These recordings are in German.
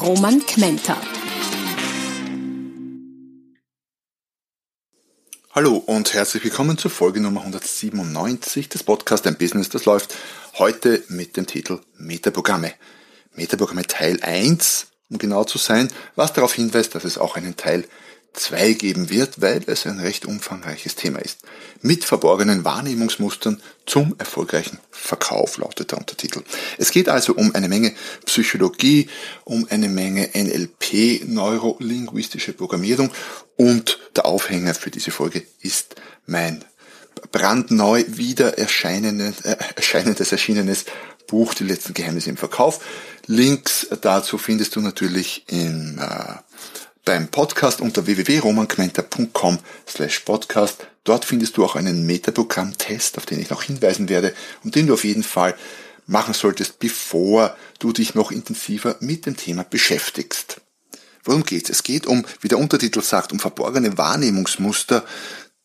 Roman Kmenter. Hallo und herzlich willkommen zur Folge Nummer 197 des Podcasts Ein Business, das läuft. Heute mit dem Titel Metaprogramme. Metaprogramme Teil 1, um genau zu sein, was darauf hinweist, dass es auch einen Teil 2 geben wird, weil es ein recht umfangreiches Thema ist. Mit verborgenen Wahrnehmungsmustern zum erfolgreichen Verkauf lautet der Untertitel. Es geht also um eine Menge Psychologie, um eine Menge NLP, neurolinguistische Programmierung und der Aufhänger für diese Folge ist mein brandneu wieder erscheinendes, äh, erscheinendes, erschienenes Buch Die letzten Geheimnisse im Verkauf. Links dazu findest du natürlich in äh, beim Podcast unter www.romankmenter.com slash podcast. Dort findest du auch einen Metaprogramm-Test, auf den ich noch hinweisen werde und den du auf jeden Fall machen solltest, bevor du dich noch intensiver mit dem Thema beschäftigst. Worum geht's? Es geht um, wie der Untertitel sagt, um verborgene Wahrnehmungsmuster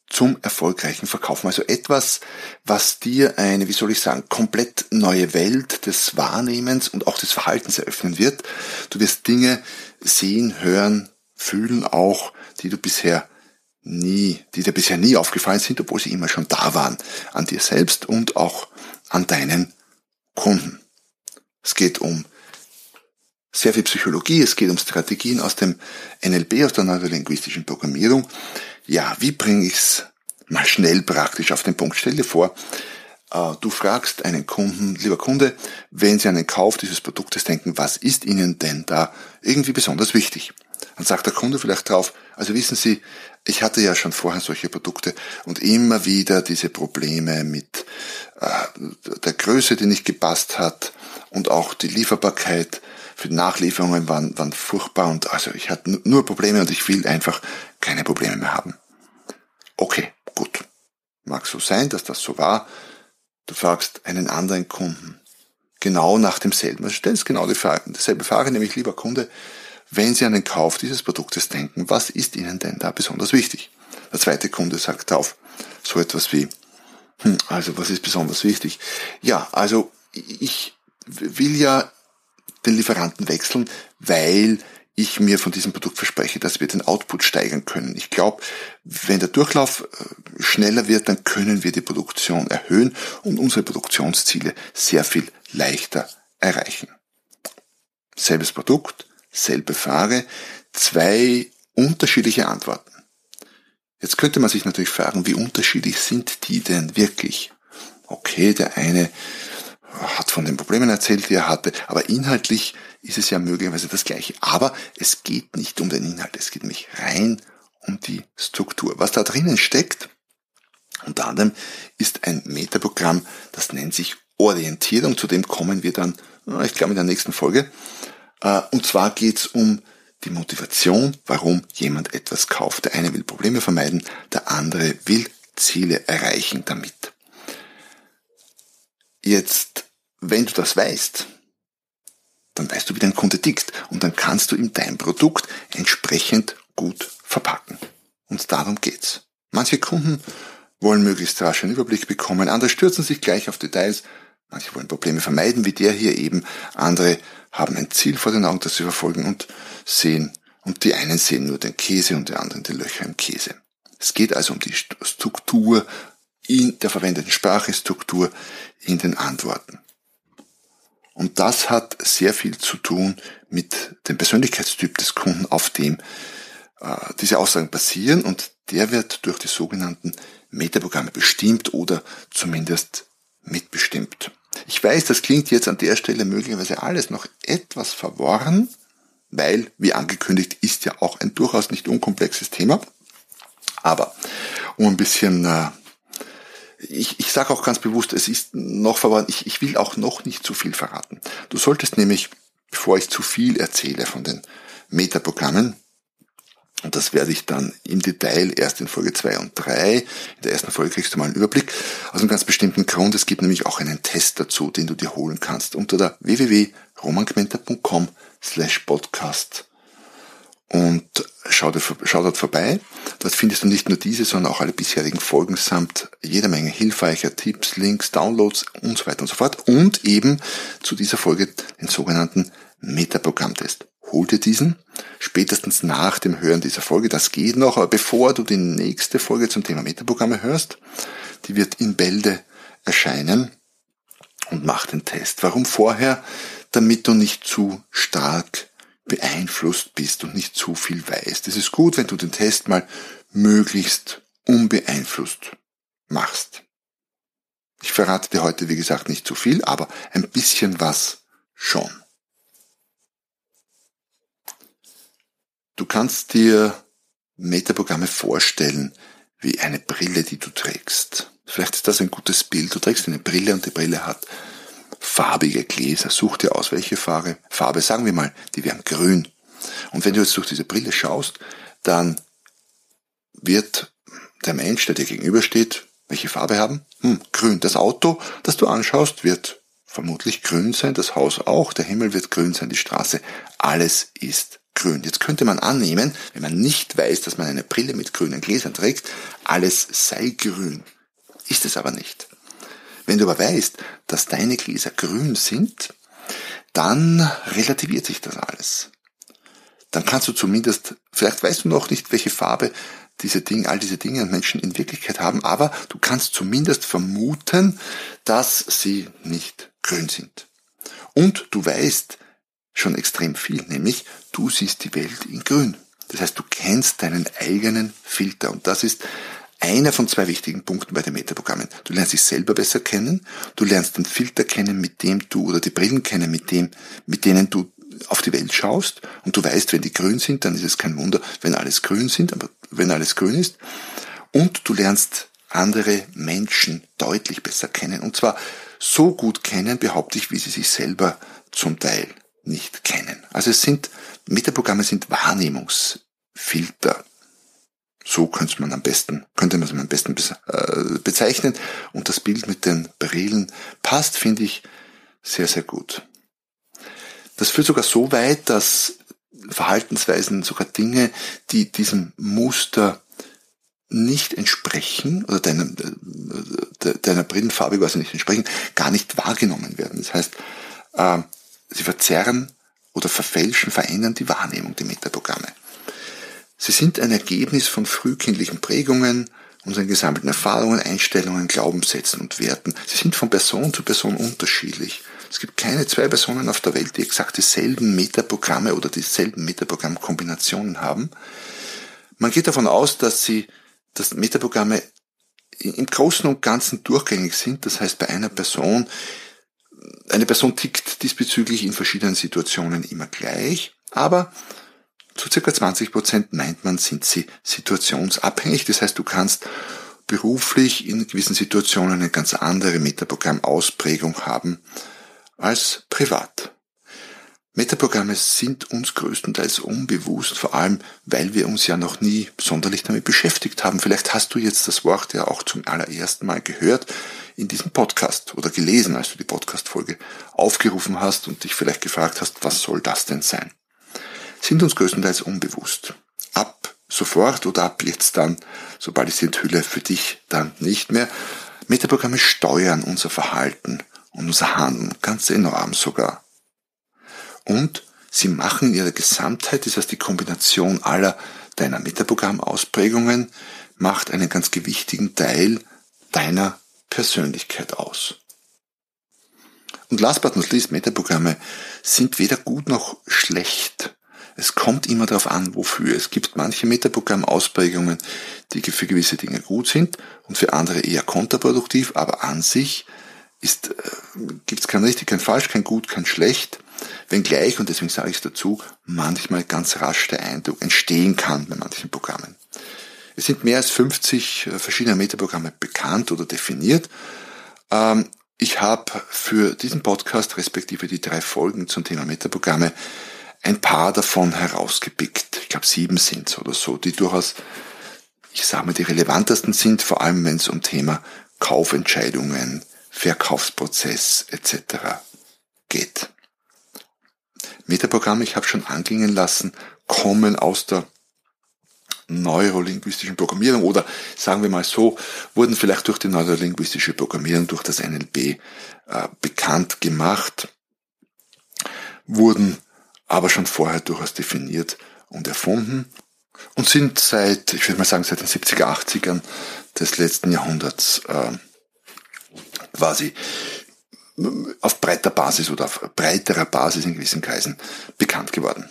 zum erfolgreichen Verkaufen. Also etwas, was dir eine, wie soll ich sagen, komplett neue Welt des Wahrnehmens und auch des Verhaltens eröffnen wird. Du wirst Dinge sehen, hören, fühlen auch, die du bisher nie, die dir bisher nie aufgefallen sind, obwohl sie immer schon da waren, an dir selbst und auch an deinen Kunden. Es geht um sehr viel Psychologie, es geht um Strategien aus dem NLP, aus der neurolinguistischen Programmierung. Ja, wie bringe ich es mal schnell praktisch auf den Punkt? Stell dir vor, äh, du fragst einen Kunden, lieber Kunde, wenn Sie an den Kauf dieses Produktes denken, was ist Ihnen denn da irgendwie besonders wichtig? Dann sagt der Kunde vielleicht drauf, also wissen Sie, ich hatte ja schon vorher solche Produkte und immer wieder diese Probleme mit äh, der Größe, die nicht gepasst hat und auch die Lieferbarkeit für die Nachlieferungen waren, waren furchtbar und also ich hatte nur Probleme und ich will einfach keine Probleme mehr haben. Okay, gut. Mag so sein, dass das so war. Du fragst einen anderen Kunden genau nach demselben. Also stellst genau dieselbe Frage, nämlich lieber Kunde, wenn Sie an den Kauf dieses Produktes denken, was ist Ihnen denn da besonders wichtig? Der zweite Kunde sagt darauf so etwas wie, hm, also was ist besonders wichtig? Ja, also ich will ja den Lieferanten wechseln, weil ich mir von diesem Produkt verspreche, dass wir den Output steigern können. Ich glaube, wenn der Durchlauf äh, schneller wird, dann können wir die Produktion erhöhen und unsere Produktionsziele sehr viel leichter erreichen. Selbes Produkt, selbe Frage, zwei unterschiedliche Antworten. Jetzt könnte man sich natürlich fragen, wie unterschiedlich sind die denn wirklich? Okay, der eine hat von den Problemen erzählt, die er hatte, aber inhaltlich ist es ja möglicherweise das gleiche. Aber es geht nicht um den Inhalt, es geht nämlich rein um die Struktur. Was da drinnen steckt, unter anderem ist ein Metaprogramm, das nennt sich Orientierung, zu dem kommen wir dann, ich glaube, in der nächsten Folge. Äh, und zwar geht es um die Motivation, warum jemand etwas kauft. Der eine will Probleme vermeiden, der andere will Ziele erreichen damit. Jetzt, wenn du das weißt, dann weißt du, wie dein Kunde tickt und dann kannst du ihm dein Produkt entsprechend gut verpacken. Und darum geht's. Manche Kunden wollen möglichst rasch einen Überblick bekommen, andere stürzen sich gleich auf Details, manche wollen Probleme vermeiden, wie der hier eben, andere haben ein Ziel vor den Augen, das sie verfolgen und sehen, und die einen sehen nur den Käse und die anderen die Löcher im Käse. Es geht also um die Struktur in der verwendeten Sprachstruktur in den Antworten. Und das hat sehr viel zu tun mit dem Persönlichkeitstyp des Kunden, auf dem äh, diese Aussagen basieren und der wird durch die sogenannten Metaprogramme bestimmt oder zumindest mitbestimmt. Ich weiß, das klingt jetzt an der Stelle möglicherweise alles noch etwas verworren, weil, wie angekündigt, ist ja auch ein durchaus nicht unkomplexes Thema. Aber um ein bisschen, äh, ich, ich sage auch ganz bewusst, es ist noch verworren, ich, ich will auch noch nicht zu viel verraten. Du solltest nämlich bevor ich zu viel erzähle von den Metaprogrammen, und das werde ich dann im Detail erst in Folge 2 und 3. In der ersten Folge kriegst du mal einen Überblick. Aus einem ganz bestimmten Grund. Es gibt nämlich auch einen Test dazu, den du dir holen kannst unter der www.romanquenter.com slash podcast. Und schau, dir, schau dort vorbei. Dort findest du nicht nur diese, sondern auch alle bisherigen Folgen samt jeder Menge hilfreicher Tipps, Links, Downloads und so weiter und so fort. Und eben zu dieser Folge den sogenannten Metaprogrammtest hol dir diesen, spätestens nach dem Hören dieser Folge. Das geht noch, aber bevor du die nächste Folge zum Thema Metaprogramme hörst, die wird in Bälde erscheinen und mach den Test. Warum vorher? Damit du nicht zu stark beeinflusst bist und nicht zu viel weißt. Es ist gut, wenn du den Test mal möglichst unbeeinflusst machst. Ich verrate dir heute, wie gesagt, nicht zu viel, aber ein bisschen was schon. Du kannst dir Metaprogramme vorstellen wie eine Brille, die du trägst. Vielleicht ist das ein gutes Bild. Du trägst eine Brille und die Brille hat farbige Gläser. Such dir aus, welche Farbe. Farbe, sagen wir mal, die wären grün. Und wenn du jetzt durch diese Brille schaust, dann wird der Mensch, der dir gegenübersteht, welche Farbe haben? Hm, grün. Das Auto, das du anschaust, wird vermutlich grün sein, das Haus auch, der Himmel wird grün sein, die Straße. Alles ist grün. Jetzt könnte man annehmen, wenn man nicht weiß, dass man eine Brille mit grünen Gläsern trägt, alles sei grün. Ist es aber nicht. Wenn du aber weißt, dass deine Gläser grün sind, dann relativiert sich das alles. Dann kannst du zumindest, vielleicht weißt du noch nicht, welche Farbe diese Dinge, all diese Dinge und Menschen in Wirklichkeit haben, aber du kannst zumindest vermuten, dass sie nicht grün sind. Und du weißt, schon extrem viel, nämlich du siehst die Welt in grün. Das heißt, du kennst deinen eigenen Filter und das ist einer von zwei wichtigen Punkten bei den Metaprogrammen. Du lernst dich selber besser kennen, du lernst den Filter kennen, mit dem du, oder die Brillen kennen, mit dem, mit denen du auf die Welt schaust und du weißt, wenn die grün sind, dann ist es kein Wunder, wenn alles grün sind, aber wenn alles grün ist. Und du lernst andere Menschen deutlich besser kennen und zwar so gut kennen, behaupte ich, wie sie sich selber zum Teil nicht kennen. Also es sind, Metaprogramme sind Wahrnehmungsfilter. So könnte man am besten, könnte man es am besten äh, bezeichnen. Und das Bild mit den Brillen passt, finde ich, sehr, sehr gut. Das führt sogar so weit, dass Verhaltensweisen, sogar Dinge, die diesem Muster nicht entsprechen oder deiner, äh, deiner Brillenfarbe quasi nicht entsprechen, gar nicht wahrgenommen werden. Das heißt, äh, Sie verzerren oder verfälschen, verändern die Wahrnehmung, die Metaprogramme. Sie sind ein Ergebnis von frühkindlichen Prägungen, unseren gesammelten Erfahrungen, Einstellungen, Glaubenssätzen und Werten. Sie sind von Person zu Person unterschiedlich. Es gibt keine zwei Personen auf der Welt, die exakt dieselben Metaprogramme oder dieselben Metaprogrammkombinationen haben. Man geht davon aus, dass sie, dass Metaprogramme im Großen und Ganzen durchgängig sind. Das heißt, bei einer Person eine Person tickt diesbezüglich in verschiedenen Situationen immer gleich, aber zu circa 20 Prozent meint man, sind sie situationsabhängig. Das heißt, du kannst beruflich in gewissen Situationen eine ganz andere Metaprogrammausprägung haben als privat. Metaprogramme sind uns größtenteils unbewusst, vor allem weil wir uns ja noch nie sonderlich damit beschäftigt haben. Vielleicht hast du jetzt das Wort ja auch zum allerersten Mal gehört in diesem Podcast oder gelesen, als du die Podcast-Folge aufgerufen hast und dich vielleicht gefragt hast, was soll das denn sein? Sind uns größtenteils unbewusst. Ab sofort oder ab jetzt dann, sobald ich sie enthülle, für dich dann nicht mehr. Metaprogramme steuern unser Verhalten und unser Handeln ganz enorm sogar und sie machen in ihrer Gesamtheit, das heißt die Kombination aller deiner Metaprogrammausprägungen, macht einen ganz gewichtigen Teil deiner Persönlichkeit aus. Und last but not least, Metaprogramme sind weder gut noch schlecht. Es kommt immer darauf an, wofür. Es gibt manche Metaprogrammausprägungen, die für gewisse Dinge gut sind und für andere eher kontraproduktiv, aber an sich ist, äh, gibt es kein richtig, kein falsch, kein gut, kein schlecht. Wenngleich, und deswegen sage ich es dazu, manchmal ganz rasch der Eindruck entstehen kann bei manchen Programmen. Es sind mehr als 50 äh, verschiedene Metaprogramme bekannt oder definiert. Ähm, Ich habe für diesen Podcast respektive die drei Folgen zum Thema Metaprogramme ein paar davon herausgepickt. Ich glaube sieben sind es oder so, die durchaus, ich sage mal, die relevantesten sind, vor allem wenn es um Thema Kaufentscheidungen, Verkaufsprozess etc. geht. Metaprogramme, ich habe schon anklingen lassen, kommen aus der neurolinguistischen Programmierung oder sagen wir mal so, wurden vielleicht durch die neurolinguistische Programmierung, durch das NLP äh, bekannt gemacht, wurden aber schon vorher durchaus definiert und erfunden und sind seit, ich würde mal sagen, seit den 70er, 80ern des letzten Jahrhunderts äh, quasi auf breiter Basis oder auf breiterer Basis in gewissen Kreisen bekannt geworden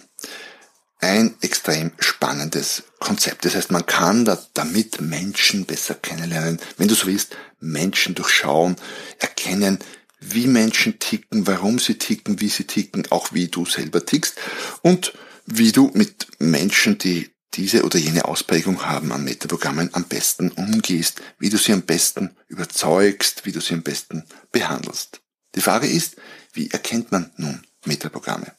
ein extrem spannendes Konzept. Das heißt, man kann da damit Menschen besser kennenlernen, wenn du so willst, Menschen durchschauen, erkennen, wie Menschen ticken, warum sie ticken, wie sie ticken, auch wie du selber tickst und wie du mit Menschen, die diese oder jene Ausprägung haben an Metaprogrammen am besten umgehst, wie du sie am besten überzeugst, wie du sie am besten behandelst. Die Frage ist, wie erkennt man nun Metaprogramme?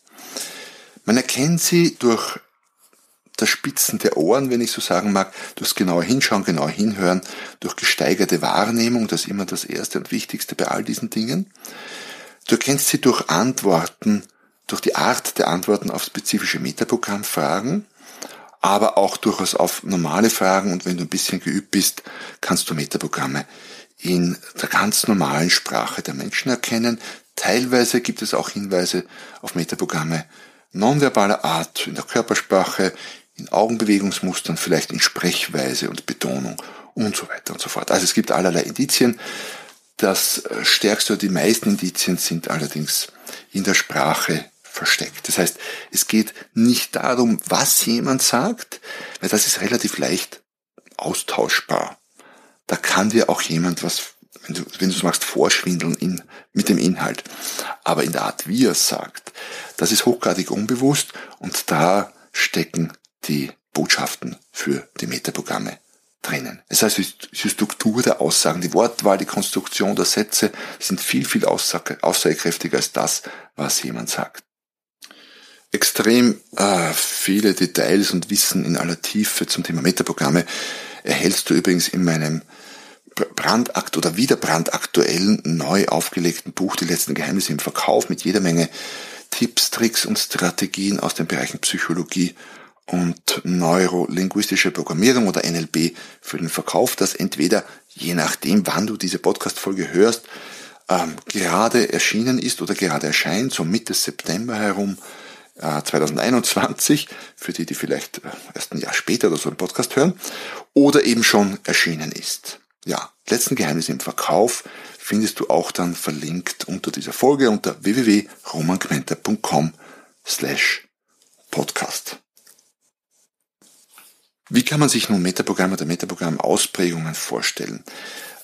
Man erkennt sie durch das Spitzen der Ohren, wenn ich so sagen mag, durch genaue Hinschauen, genaue Hinhören, durch gesteigerte Wahrnehmung, das ist immer das Erste und Wichtigste bei all diesen Dingen. Du erkennst sie durch Antworten, durch die Art der Antworten auf spezifische Metaprogrammfragen, aber auch durchaus auf normale Fragen und wenn du ein bisschen geübt bist, kannst du Metaprogramme in der ganz normalen Sprache der Menschen erkennen. Teilweise gibt es auch Hinweise auf Metaprogramme nonverbaler Art, in der Körpersprache, in Augenbewegungsmustern, vielleicht in Sprechweise und Betonung und so weiter und so fort. Also es gibt allerlei Indizien. Das stärkste oder die meisten Indizien sind allerdings in der Sprache versteckt. Das heißt, es geht nicht darum, was jemand sagt, weil das ist relativ leicht austauschbar. Da kann dir auch jemand was, wenn du, wenn es magst, vorschwindeln in, mit dem Inhalt. Aber in der Art, wie er es sagt, das ist hochgradig unbewusst und da stecken die Botschaften für die Metaprogramme drinnen. Das heißt, die Struktur der Aussagen, die Wortwahl, die Konstruktion der Sätze sind viel, viel aussagekräftiger als das, was jemand sagt. Extrem äh, viele Details und Wissen in aller Tiefe zum Thema Metaprogramme erhältst du übrigens in meinem brandakt oder wieder brandaktuellen, neu aufgelegten Buch Die letzten Geheimnisse im Verkauf mit jeder Menge Tipps, Tricks und Strategien aus den Bereichen Psychologie und neurolinguistische Programmierung oder NLP für den Verkauf, das entweder je nachdem, wann du diese Podcast-Folge hörst, ähm, gerade erschienen ist oder gerade erscheint, so Mitte September herum äh, 2021, für die, die vielleicht äh, erst ein Jahr später oder so einen Podcast hören, oder eben schon erschienen ist. Ja, letzten Geheimnis im Verkauf findest du auch dann verlinkt unter dieser Folge unter www.romangmenta.com slash podcast. Wie kann man sich nun Metaprogramm oder Metaprogramm-Ausprägungen vorstellen?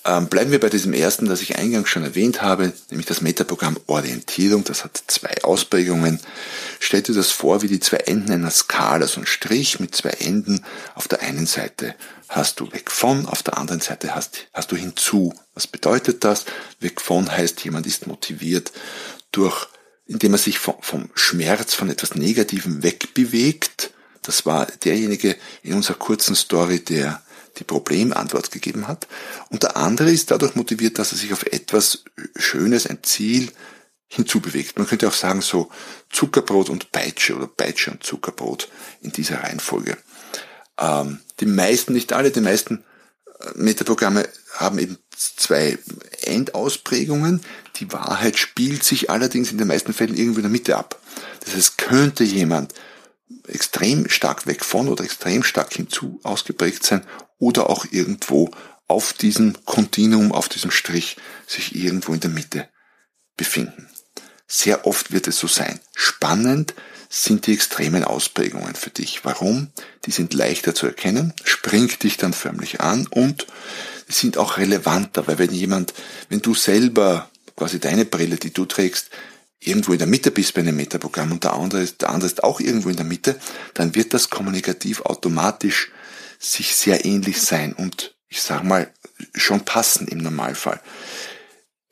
Ähm, bleiben wir bei diesem ersten, das ich eingangs schon erwähnt habe, nämlich das Metaprogramm Orientierung. Das hat zwei Ausprägungen. Stell dir das vor wie die zwei Enden einer Skala, so ein Strich mit zwei Enden. Auf der einen Seite hast du weg von, auf der anderen Seite hast, hast du hinzu. Was bedeutet das? Weg von heißt, jemand ist motiviert durch, indem er sich vom, vom Schmerz, von etwas Negativem wegbewegt. Das war derjenige in unserer kurzen Story, der die Problemantwort gegeben hat. Und der andere ist dadurch motiviert, dass er sich auf etwas Schönes, ein Ziel hinzubewegt. Man könnte auch sagen so Zuckerbrot und Peitsche oder Peitsche und Zuckerbrot in dieser Reihenfolge. Ähm, die meisten, nicht alle, die meisten äh, Metaprogramme haben eben zwei Endausprägungen. Die Wahrheit spielt sich allerdings in den meisten Fällen irgendwo in der Mitte ab. Das heißt, könnte jemand extrem stark weg von oder extrem stark hinzu ausgeprägt sein oder auch irgendwo auf diesem Kontinuum, auf diesem Strich sich irgendwo in der Mitte befinden. Sehr oft wird es so sein. Spannend sind die extremen Ausprägungen für dich. Warum? Die sind leichter zu erkennen, springt dich dann förmlich an und sind auch relevanter, weil wenn jemand, wenn du selber quasi deine Brille, die du trägst, irgendwo in der Mitte bist bei einem Metaprogramm und der andere, der andere ist auch irgendwo in der Mitte, dann wird das kommunikativ automatisch sich sehr ähnlich sein und ich sage mal schon passen im Normalfall.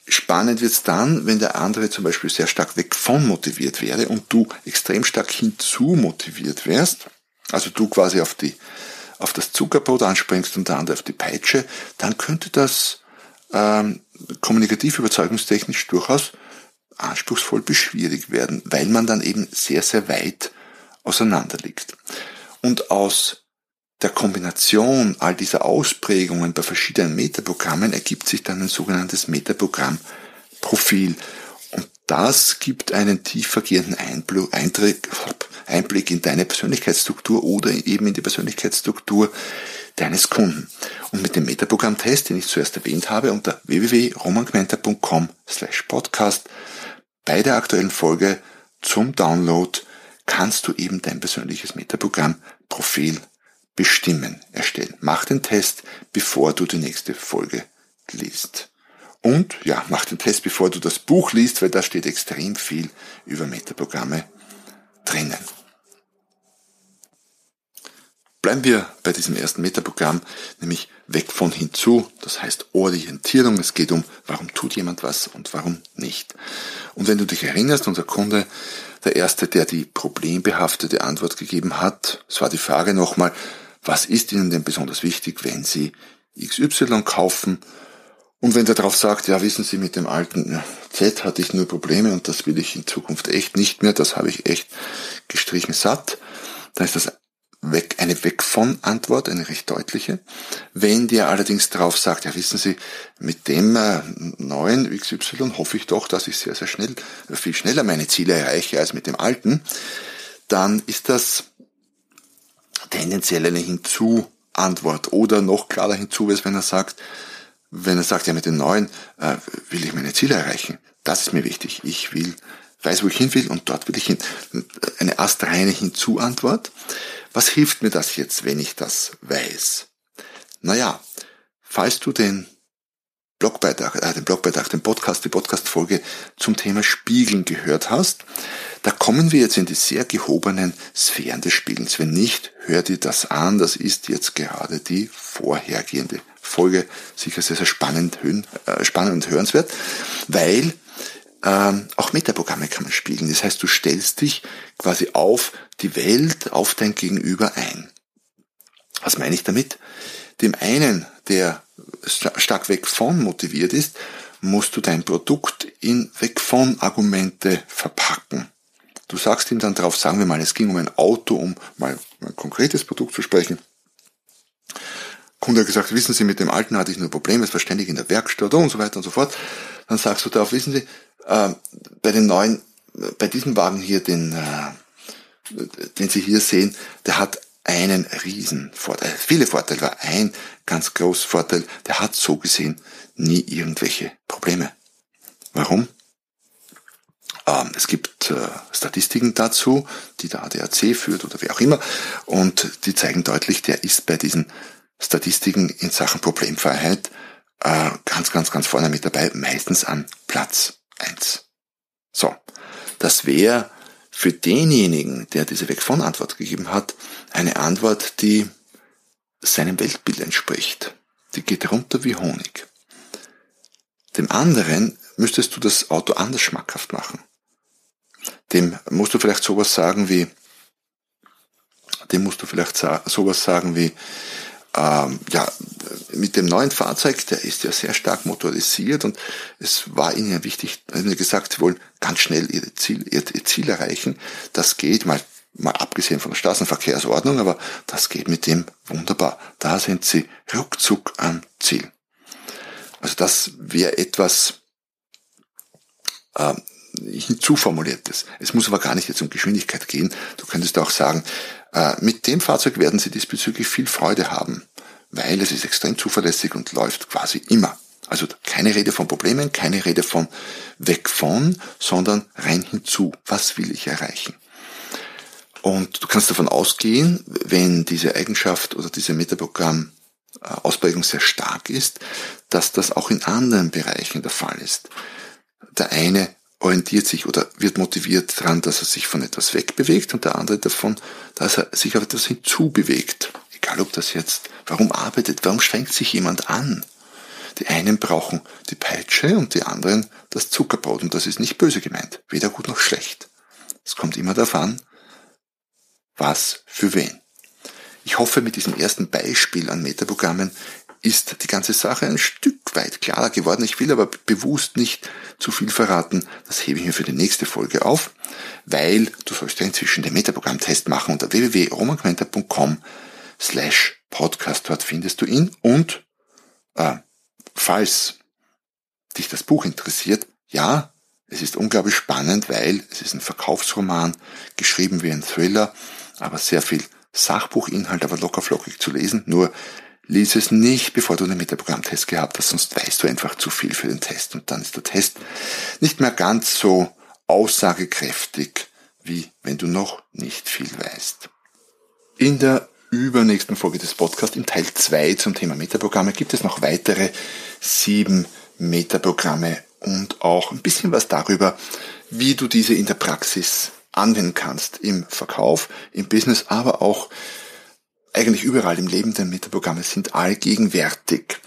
Spannend wird's dann, wenn der andere zum Beispiel sehr stark weg von motiviert wäre und du extrem stark hinzu motiviert wärst, also du quasi auf die auf das Zuckerbrot anspringst und der andere auf die Peitsche, dann könnte das ähm, kommunikativ überzeugungstechnisch durchaus anspruchsvoll bis werden, weil man dann eben sehr, sehr weit auseinander liegt. Und aus der Kombination all dieser Ausprägungen bei verschiedenen Metaprogrammen ergibt sich dann ein sogenanntes Metaprogrammprofil. Und das gibt einen tiefergehenden Einblick in deine Persönlichkeitsstruktur oder eben in die Persönlichkeitsstruktur deines Kunden. Und mit dem Metaprogramm-Test, den ich zuerst erwähnt habe, unter www.romangmenta.com slash podcast bei der aktuellen Folge zum Download kannst du eben dein persönliches Metaprogramm-Profil bestimmen, erstellen. Mach den Test, bevor du die nächste Folge liest. Und ja, mach den Test, bevor du das Buch liest, weil da steht extrem viel über Metaprogramme drinnen. Bleiben wir bei diesem ersten Metaprogramm, nämlich weg von hinzu, das heißt Orientierung. Es geht um, warum tut jemand was und warum nicht. Und wenn du dich erinnerst, unser Kunde, der erste, der die problembehaftete Antwort gegeben hat, es war die Frage nochmal, was ist Ihnen denn besonders wichtig, wenn Sie XY kaufen? Und wenn der darauf sagt, ja, wissen Sie, mit dem alten Z hatte ich nur Probleme und das will ich in Zukunft echt nicht mehr, das habe ich echt gestrichen satt, dann ist das weg, eine Weg von Antwort, eine recht deutliche. Wenn der allerdings darauf sagt, ja wissen Sie, mit dem äh, neuen XY hoffe ich doch, dass ich sehr, sehr schnell, viel schneller meine Ziele erreiche als mit dem alten, dann ist das tendenziell eine Hinzu-Antwort oder noch klarer hinzu, als wenn er sagt, wenn er sagt, ja mit dem neuen äh, will ich meine Ziele erreichen. Das ist mir wichtig. Ich will, weiß, wo ich hin will und dort will ich hin. Eine astreine Hinzu-Antwort. Was hilft mir das jetzt, wenn ich das weiß? Naja, falls du den Blogbeitrag, äh, den Blogbeitrag, den Podcast, die Podcastfolge zum Thema Spiegeln gehört hast, da kommen wir jetzt in die sehr gehobenen Sphären des Spiegelns. Wenn nicht, hör dir das an. Das ist jetzt gerade die vorhergehende Folge. Sicher sehr, sehr spannend, äh, spannend und hörenswert, weil ähm, auch Metaprogramme kann man spiegeln. Das heißt, du stellst dich quasi auf die Welt, auf dein Gegenüber ein. Was meine ich damit? Dem einen, der stark weg von motiviert ist, musst du dein Produkt in weg von Argumente verpacken. Du sagst ihm dann drauf, sagen wir mal, es ging um ein Auto, um mal ein konkretes Produkt zu sprechen. Kunde hat gesagt, wissen Sie, mit dem alten hatte ich nur Probleme, es war ständig in der Werkstatt und so weiter und so fort. Dann sagst du darauf, wissen Sie, äh, bei den neuen, bei diesem Wagen hier, den, äh, den Sie hier sehen, der hat einen riesen Vorteil, viele Vorteile, war ein ganz großer Vorteil, der hat so gesehen nie irgendwelche Probleme. Warum? Ähm, es gibt äh, Statistiken dazu, die der ADAC führt oder wer auch immer, und die zeigen deutlich, der ist bei diesen Statistiken in Sachen Problemfreiheit äh, ganz, ganz, ganz vorne mit dabei, meistens an Platz eins. So, das wäre für denjenigen, der diese Weg von Antwort gegeben hat, eine Antwort, die seinem Weltbild entspricht. Die geht runter wie Honig. Dem anderen müsstest du das Auto anders schmackhaft machen. Dem musst du vielleicht sowas sagen wie, dem musst du vielleicht sowas sagen wie, ähm, ja, mit dem neuen Fahrzeug, der ist ja sehr stark motorisiert und es war ihnen ja wichtig, ihnen gesagt, sie wollen ganz schnell ihr Ziel, ihr, ihr Ziel erreichen. Das geht mal, mal abgesehen von der Straßenverkehrsordnung, aber das geht mit dem wunderbar. Da sind sie ruckzuck am Ziel. Also das wäre etwas äh, hinzuformuliertes. Es muss aber gar nicht jetzt um Geschwindigkeit gehen. Du könntest auch sagen, äh, mit dem Fahrzeug werden Sie diesbezüglich viel Freude haben, weil es ist extrem zuverlässig und läuft quasi immer. Also keine Rede von Problemen, keine Rede von weg von, sondern rein hinzu. Was will ich erreichen? Und du kannst davon ausgehen, wenn diese Eigenschaft oder diese Metaprogramm äh, Ausprägung sehr stark ist, dass das auch in anderen Bereichen der Fall ist. Der eine orientiert sich oder wird motiviert daran, dass er sich von etwas wegbewegt und der andere davon, dass er sich auf etwas hinzubewegt. Egal ob das jetzt, warum arbeitet, warum strengt sich jemand an? Die einen brauchen die Peitsche und die anderen das Zuckerbrot. Und das ist nicht böse gemeint. Weder gut noch schlecht. Es kommt immer darauf an, was für wen. Ich hoffe, mit diesem ersten Beispiel an Metaprogrammen ist die ganze Sache ein Stück weit klarer geworden. Ich will aber bewusst nicht zu viel verraten. Das hebe ich mir für die nächste Folge auf, weil du sollst ja inzwischen den Metaprogramm-Test machen unter www.romanquenter.com slash podcast. Dort findest du ihn und äh, falls dich das Buch interessiert, ja, es ist unglaublich spannend, weil es ist ein Verkaufsroman, geschrieben wie ein Thriller, aber sehr viel Sachbuchinhalt, aber locker flockig zu lesen. Nur lies es nicht, bevor du den Metaprogramm-Test gehabt hast, sonst weißt du einfach zu viel für den Test und dann ist der Test nicht mehr ganz so aussagekräftig, wie wenn du noch nicht viel weißt. In der übernächsten Folge des Podcasts, im Teil 2 zum Thema Metaprogramme, gibt es noch weitere sieben Metaprogramme und auch ein bisschen was darüber, wie du diese in der Praxis anwenden kannst im Verkauf, im Business, aber auch eigentlich überall im Leben, denn Metaprogramme sind allgegenwärtig.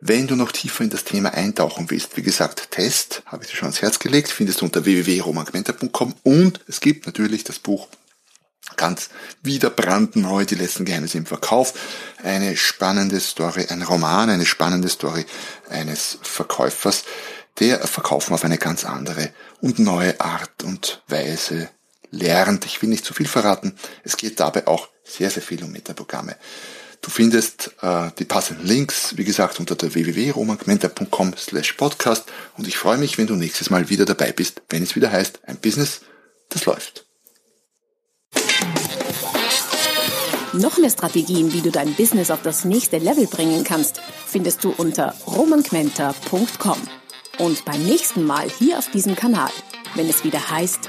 Wenn du noch tiefer in das Thema eintauchen willst, wie gesagt, Test, habe ich dir schon ans Herz gelegt, findest du unter www.romangmenta.com und es gibt natürlich das Buch ganz wieder brandneu, die letzten Geheimnisse im Verkauf. Eine spannende Story, ein Roman, eine spannende Story eines Verkäufers, der Verkaufen auf eine ganz andere und neue Art und Weise lernt. Ich will nicht zu viel verraten. Es geht dabei auch sehr, sehr viel um Metaprogramme. Du findest äh, die passenden Links, wie gesagt, unter der www.romangmenta.com slash podcast und ich freue mich, wenn du nächstes Mal wieder dabei bist, wenn es wieder heißt, ein Business, das läuft. Noch mehr Strategien, wie du dein Business auf das nächste Level bringen kannst, findest du unter romanquenter.com. Und beim nächsten Mal hier auf diesem Kanal, wenn es wieder heißt,